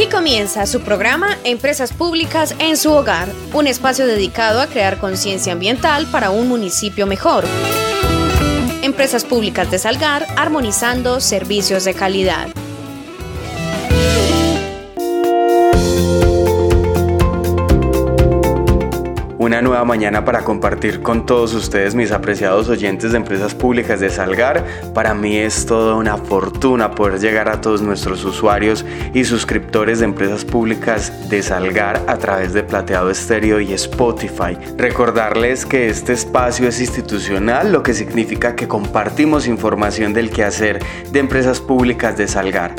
Aquí comienza su programa Empresas Públicas en su hogar, un espacio dedicado a crear conciencia ambiental para un municipio mejor. Empresas Públicas de Salgar, armonizando servicios de calidad. Una nueva mañana para compartir con todos ustedes, mis apreciados oyentes de empresas públicas de Salgar. Para mí es toda una fortuna poder llegar a todos nuestros usuarios y suscriptores de empresas públicas de Salgar a través de Plateado Estéreo y Spotify. Recordarles que este espacio es institucional, lo que significa que compartimos información del quehacer de empresas públicas de Salgar.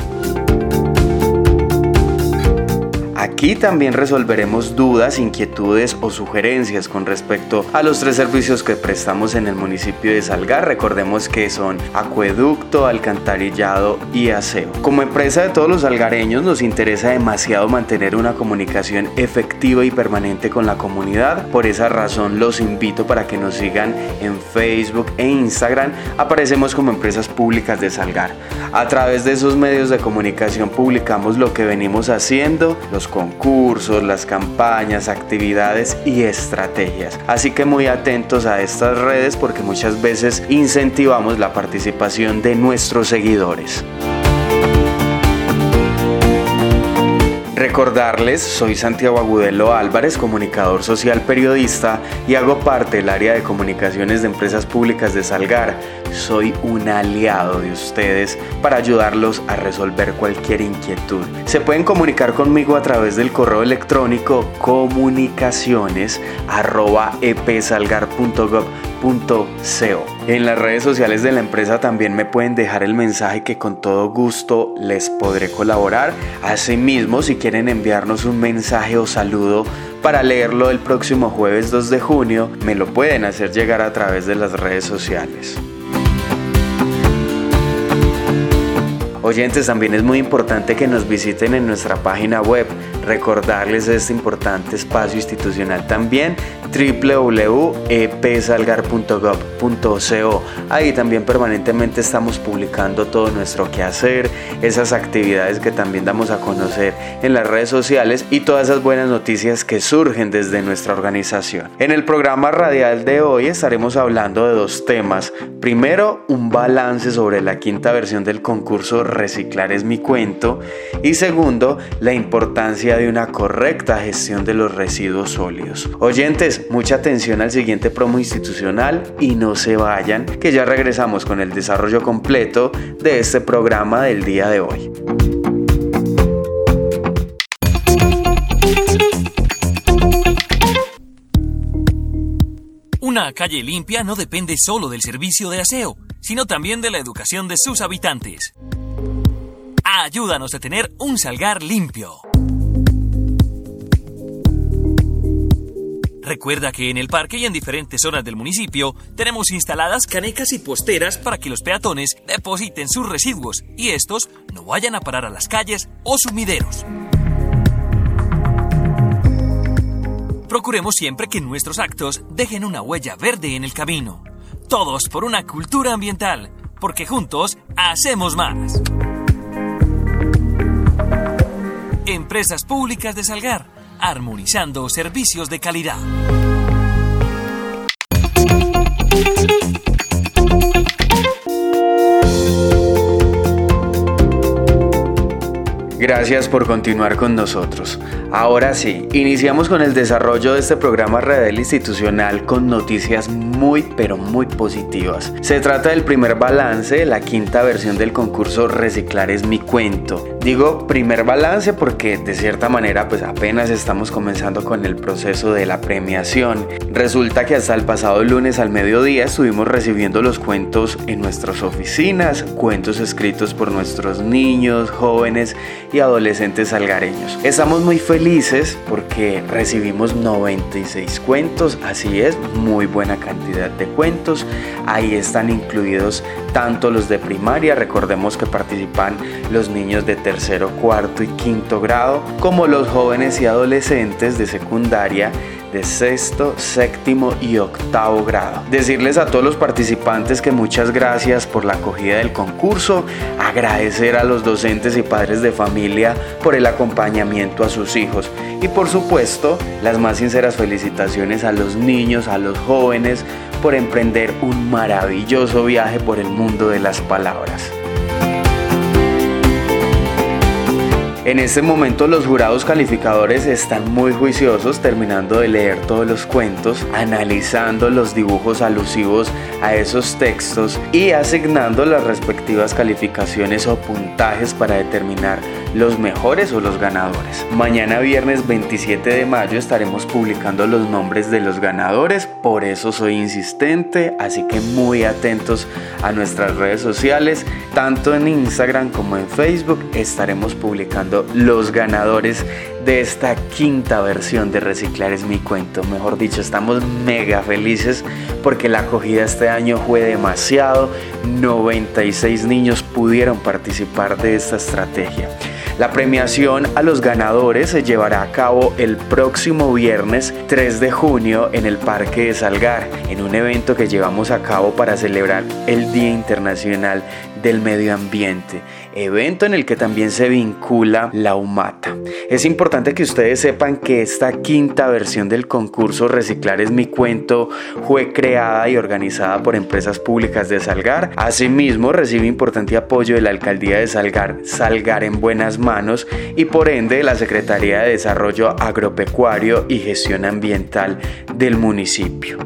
Aquí también resolveremos dudas, inquietudes o sugerencias con respecto a los tres servicios que prestamos en el municipio de Salgar. Recordemos que son acueducto, alcantarillado y aseo. Como empresa de todos los salgareños nos interesa demasiado mantener una comunicación efectiva y permanente con la comunidad. Por esa razón los invito para que nos sigan en Facebook e Instagram. Aparecemos como empresas públicas de Salgar. A través de esos medios de comunicación publicamos lo que venimos haciendo, los concursos, las campañas, actividades y estrategias. Así que muy atentos a estas redes porque muchas veces incentivamos la participación de nuestros seguidores. Recordarles, soy Santiago Agudelo Álvarez, comunicador social periodista y hago parte del área de comunicaciones de empresas públicas de Salgar. Soy un aliado de ustedes para ayudarlos a resolver cualquier inquietud. Se pueden comunicar conmigo a través del correo electrónico En las redes sociales de la empresa también me pueden dejar el mensaje que con todo gusto les podré colaborar. Asimismo, si quieren enviarnos un mensaje o saludo para leerlo el próximo jueves 2 de junio, me lo pueden hacer llegar a través de las redes sociales. Oyentes, también es muy importante que nos visiten en nuestra página web. Recordarles este importante espacio institucional también www.epsalgar.gov.co. Ahí también permanentemente estamos publicando todo nuestro quehacer, esas actividades que también damos a conocer en las redes sociales y todas esas buenas noticias que surgen desde nuestra organización. En el programa radial de hoy estaremos hablando de dos temas. Primero, un balance sobre la quinta versión del concurso Reciclar es mi cuento y segundo, la importancia de una correcta gestión de los residuos sólidos. Oyentes, mucha atención al siguiente promo institucional y no se vayan, que ya regresamos con el desarrollo completo de este programa del día de hoy. Una calle limpia no depende solo del servicio de aseo, sino también de la educación de sus habitantes. Ayúdanos a tener un salgar limpio. Recuerda que en el parque y en diferentes zonas del municipio tenemos instaladas canecas y posteras para que los peatones depositen sus residuos y estos no vayan a parar a las calles o sumideros. Procuremos siempre que nuestros actos dejen una huella verde en el camino. Todos por una cultura ambiental, porque juntos hacemos más. Empresas Públicas de Salgar armonizando servicios de calidad. Gracias por continuar con nosotros. Ahora sí, iniciamos con el desarrollo de este programa radial institucional con noticias muy pero muy positivas. Se trata del primer balance la quinta versión del concurso Reciclar es mi cuento. Digo primer balance porque de cierta manera pues apenas estamos comenzando con el proceso de la premiación. Resulta que hasta el pasado lunes al mediodía estuvimos recibiendo los cuentos en nuestras oficinas, cuentos escritos por nuestros niños, jóvenes y adolescentes salgareños. Estamos muy felices porque recibimos 96 cuentos, así es, muy buena cantidad de cuentos. Ahí están incluidos tanto los de primaria, recordemos que participan los niños de tercero, cuarto y quinto grado, como los jóvenes y adolescentes de secundaria de sexto, séptimo y octavo grado. Decirles a todos los participantes que muchas gracias por la acogida del concurso, agradecer a los docentes y padres de familia por el acompañamiento a sus hijos y por supuesto las más sinceras felicitaciones a los niños, a los jóvenes por emprender un maravilloso viaje por el mundo de las palabras. En este momento los jurados calificadores están muy juiciosos terminando de leer todos los cuentos, analizando los dibujos alusivos a esos textos y asignando las respectivas calificaciones o puntajes para determinar los mejores o los ganadores. Mañana viernes 27 de mayo estaremos publicando los nombres de los ganadores, por eso soy insistente, así que muy atentos a nuestras redes sociales, tanto en Instagram como en Facebook estaremos publicando los ganadores de esta quinta versión de Reciclar es mi cuento. Mejor dicho, estamos mega felices porque la acogida este año fue demasiado. 96 niños pudieron participar de esta estrategia. La premiación a los ganadores se llevará a cabo el próximo viernes 3 de junio en el Parque de Salgar, en un evento que llevamos a cabo para celebrar el Día Internacional del Medio Ambiente, evento en el que también se vincula la UMATA. Es importante que ustedes sepan que esta quinta versión del concurso Reciclar es mi cuento fue creada y organizada por empresas públicas de Salgar. Asimismo, recibe importante apoyo de la Alcaldía de Salgar, Salgar en buenas manos y por ende de la Secretaría de Desarrollo Agropecuario y Gestión Ambiental del municipio.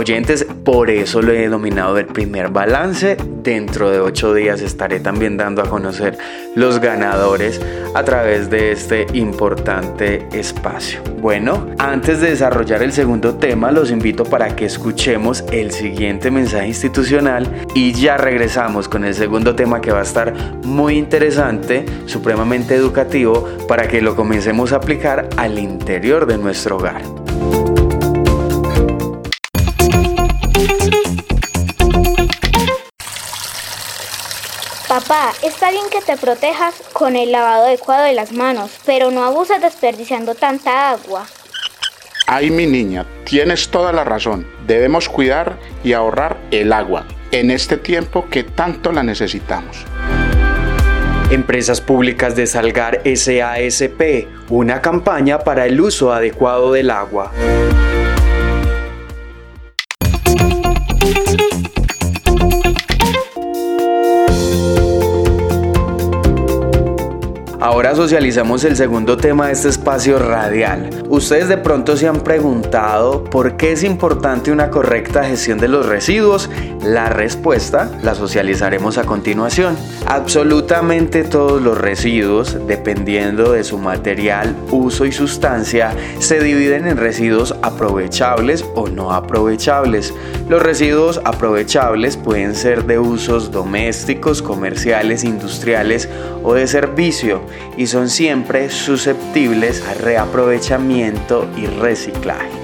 oyentes, por eso lo he denominado el primer balance. Dentro de ocho días estaré también dando a conocer los ganadores a través de este importante espacio. Bueno, antes de desarrollar el segundo tema, los invito para que escuchemos el siguiente mensaje institucional y ya regresamos con el segundo tema que va a estar muy interesante, supremamente educativo, para que lo comencemos a aplicar al interior de nuestro hogar. Papá, está bien que te protejas con el lavado adecuado de las manos, pero no abuses desperdiciando tanta agua. Ay, mi niña, tienes toda la razón. Debemos cuidar y ahorrar el agua en este tiempo que tanto la necesitamos. Empresas Públicas de Salgar SASP, una campaña para el uso adecuado del agua. Socializamos el segundo tema de este espacio radial. Ustedes de pronto se han preguntado por qué es importante una correcta gestión de los residuos. La respuesta la socializaremos a continuación. Absolutamente todos los residuos, dependiendo de su material, uso y sustancia, se dividen en residuos aprovechables o no aprovechables. Los residuos aprovechables pueden ser de usos domésticos, comerciales, industriales o de servicio y son siempre susceptibles a reaprovechamiento y reciclaje.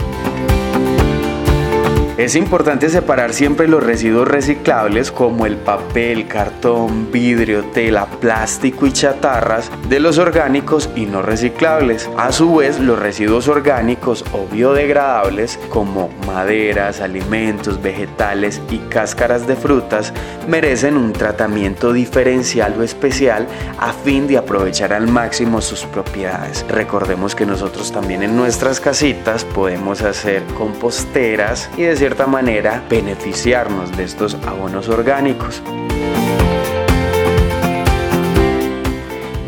Es importante separar siempre los residuos reciclables como el papel, cartón, vidrio, tela, plástico y chatarras de los orgánicos y no reciclables. A su vez, los residuos orgánicos o biodegradables como maderas, alimentos, vegetales y cáscaras de frutas merecen un tratamiento diferencial o especial a fin de aprovechar al máximo sus propiedades. Recordemos que nosotros también en nuestras casitas podemos hacer composteras y de cierta manera beneficiarnos de estos abonos orgánicos.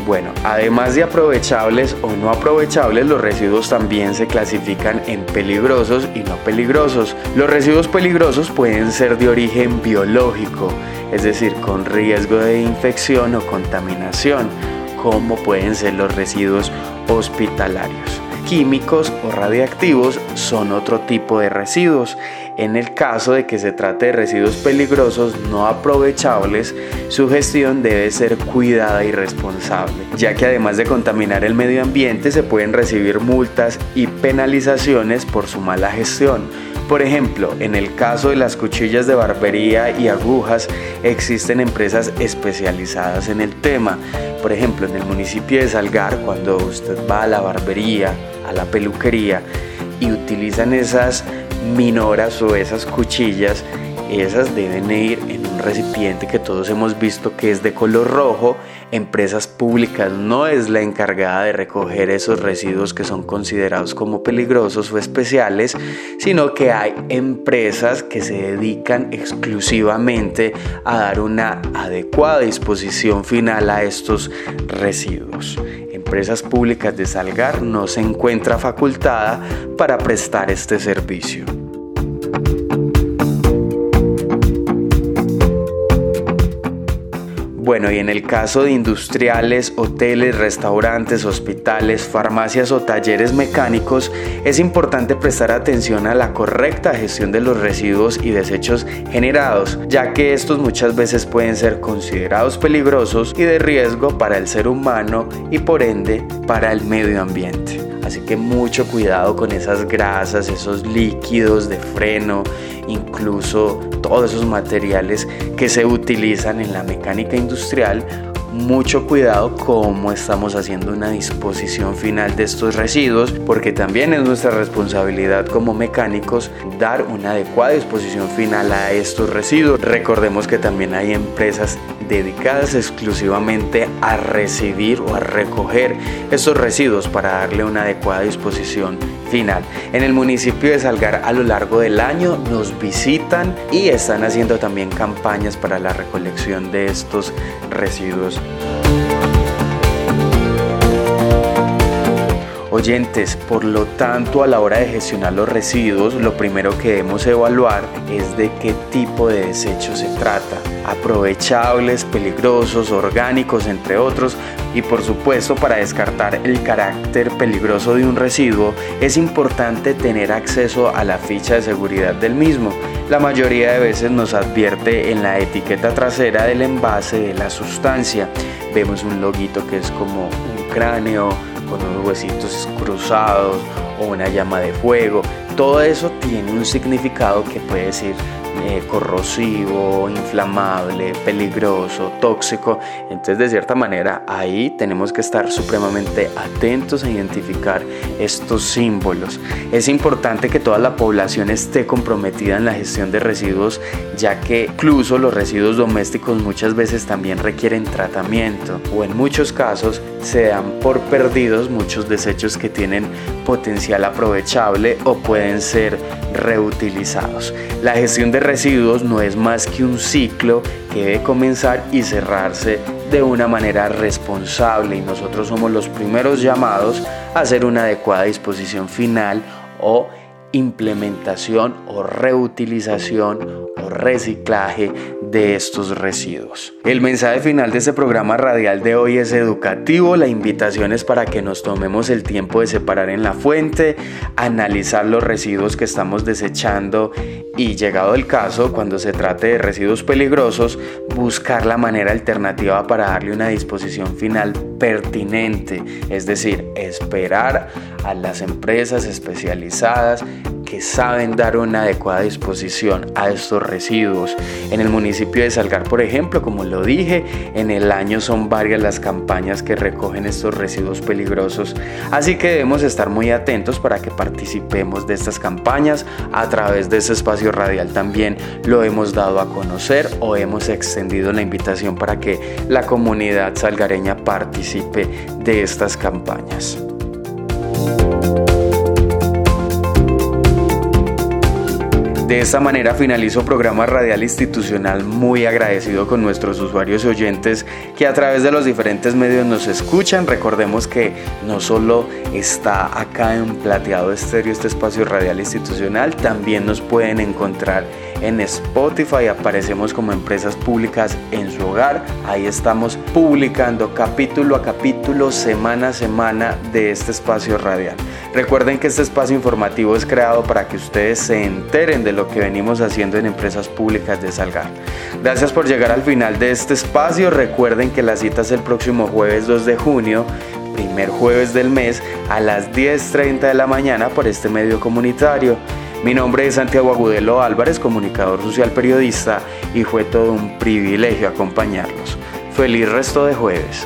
Bueno, además de aprovechables o no aprovechables, los residuos también se clasifican en peligrosos y no peligrosos. Los residuos peligrosos pueden ser de origen biológico, es decir, con riesgo de infección o contaminación, como pueden ser los residuos hospitalarios químicos o radiactivos son otro tipo de residuos. En el caso de que se trate de residuos peligrosos no aprovechables, su gestión debe ser cuidada y responsable, ya que además de contaminar el medio ambiente se pueden recibir multas y penalizaciones por su mala gestión Por ejemplo, en el caso de las cuchillas de barbería y agujas, existen empresas especializadas en el tema. Por ejemplo, en el municipio de Salgar, cuando usted va a la barbería, a la peluquería y utilizan esas minoras o esas cuchillas, esas deben ir en un recipiente que todos hemos visto que es de color rojo. Empresas públicas no es la encargada de recoger esos residuos que son considerados como peligrosos o especiales, sino que hay empresas que se dedican exclusivamente a dar una adecuada disposición final a estos residuos. Empresas Públicas de Salgar no se encuentra facultada para prestar este servicio. Bueno, y en el caso de industriales, hoteles, restaurantes, hospitales, farmacias o talleres mecánicos, es importante prestar atención a la correcta gestión de los residuos y desechos generados, ya que estos muchas veces pueden ser considerados peligrosos y de riesgo para el ser humano y por ende para el medio ambiente. Así que mucho cuidado con esas grasas, esos líquidos de freno, incluso todos esos materiales que se utilizan en la mecánica industrial mucho cuidado cómo estamos haciendo una disposición final de estos residuos, porque también es nuestra responsabilidad como mecánicos dar una adecuada disposición final a estos residuos. Recordemos que también hay empresas dedicadas exclusivamente a recibir o a recoger estos residuos para darle una adecuada disposición final. En el municipio de Salgar a lo largo del año nos visitan y están haciendo también campañas para la recolección de estos residuos Oyentes, por lo tanto, a la hora de gestionar los residuos, lo primero que debemos evaluar es de qué tipo de desechos se trata. Aprovechables, peligrosos, orgánicos, entre otros. Y por supuesto, para descartar el carácter peligroso de un residuo, es importante tener acceso a la ficha de seguridad del mismo. La mayoría de veces nos advierte en la etiqueta trasera del envase de la sustancia. Vemos un loguito que es como un cráneo, con unos huesitos cruzados o una llama de fuego. Todo eso tiene un significado que puede decir eh, corrosivo, inflamable, peligroso, tóxico. Entonces, de cierta manera, ahí tenemos que estar supremamente atentos a identificar estos símbolos. Es importante que toda la población esté comprometida en la gestión de residuos, ya que incluso los residuos domésticos muchas veces también requieren tratamiento o en muchos casos se dan por perdidos muchos desechos que tienen potencial aprovechable o pueden ser reutilizados. La gestión de residuos no es más que un ciclo que debe comenzar y cerrarse de una manera responsable y nosotros somos los primeros llamados a hacer una adecuada disposición final o implementación o reutilización o reciclaje de estos residuos. El mensaje final de este programa radial de hoy es educativo. La invitación es para que nos tomemos el tiempo de separar en la fuente, analizar los residuos que estamos desechando y llegado el caso, cuando se trate de residuos peligrosos, buscar la manera alternativa para darle una disposición final pertinente, es decir, esperar a las empresas especializadas que saben dar una adecuada disposición a estos residuos. En el municipio de Salgar, por ejemplo, como lo dije, en el año son varias las campañas que recogen estos residuos peligrosos, así que debemos estar muy atentos para que participemos de estas campañas a través de ese espacio radial también lo hemos dado a conocer o hemos extendido la invitación para que la comunidad salgareña participe de estas campañas. De esta manera finalizo programa radial institucional muy agradecido con nuestros usuarios y oyentes que a través de los diferentes medios nos escuchan. Recordemos que no solo está acá en Plateado Estéreo este espacio radial institucional, también nos pueden encontrar en Spotify, aparecemos como empresas públicas en su hogar. Ahí estamos publicando capítulo a capítulo, semana a semana de este espacio radial. Recuerden que este espacio informativo es creado para que ustedes se enteren de lo que venimos haciendo en empresas públicas de Salgar. Gracias por llegar al final de este espacio. Recuerden que la cita es el próximo jueves 2 de junio primer jueves del mes a las 10.30 de la mañana por este medio comunitario. Mi nombre es Santiago Agudelo Álvarez, comunicador social periodista, y fue todo un privilegio acompañarlos. Feliz resto de jueves.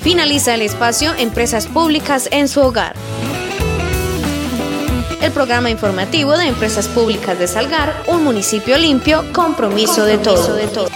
Finaliza el espacio Empresas Públicas en su hogar. El programa informativo de Empresas Públicas de Salgar, un municipio limpio, compromiso, de todo. De todo.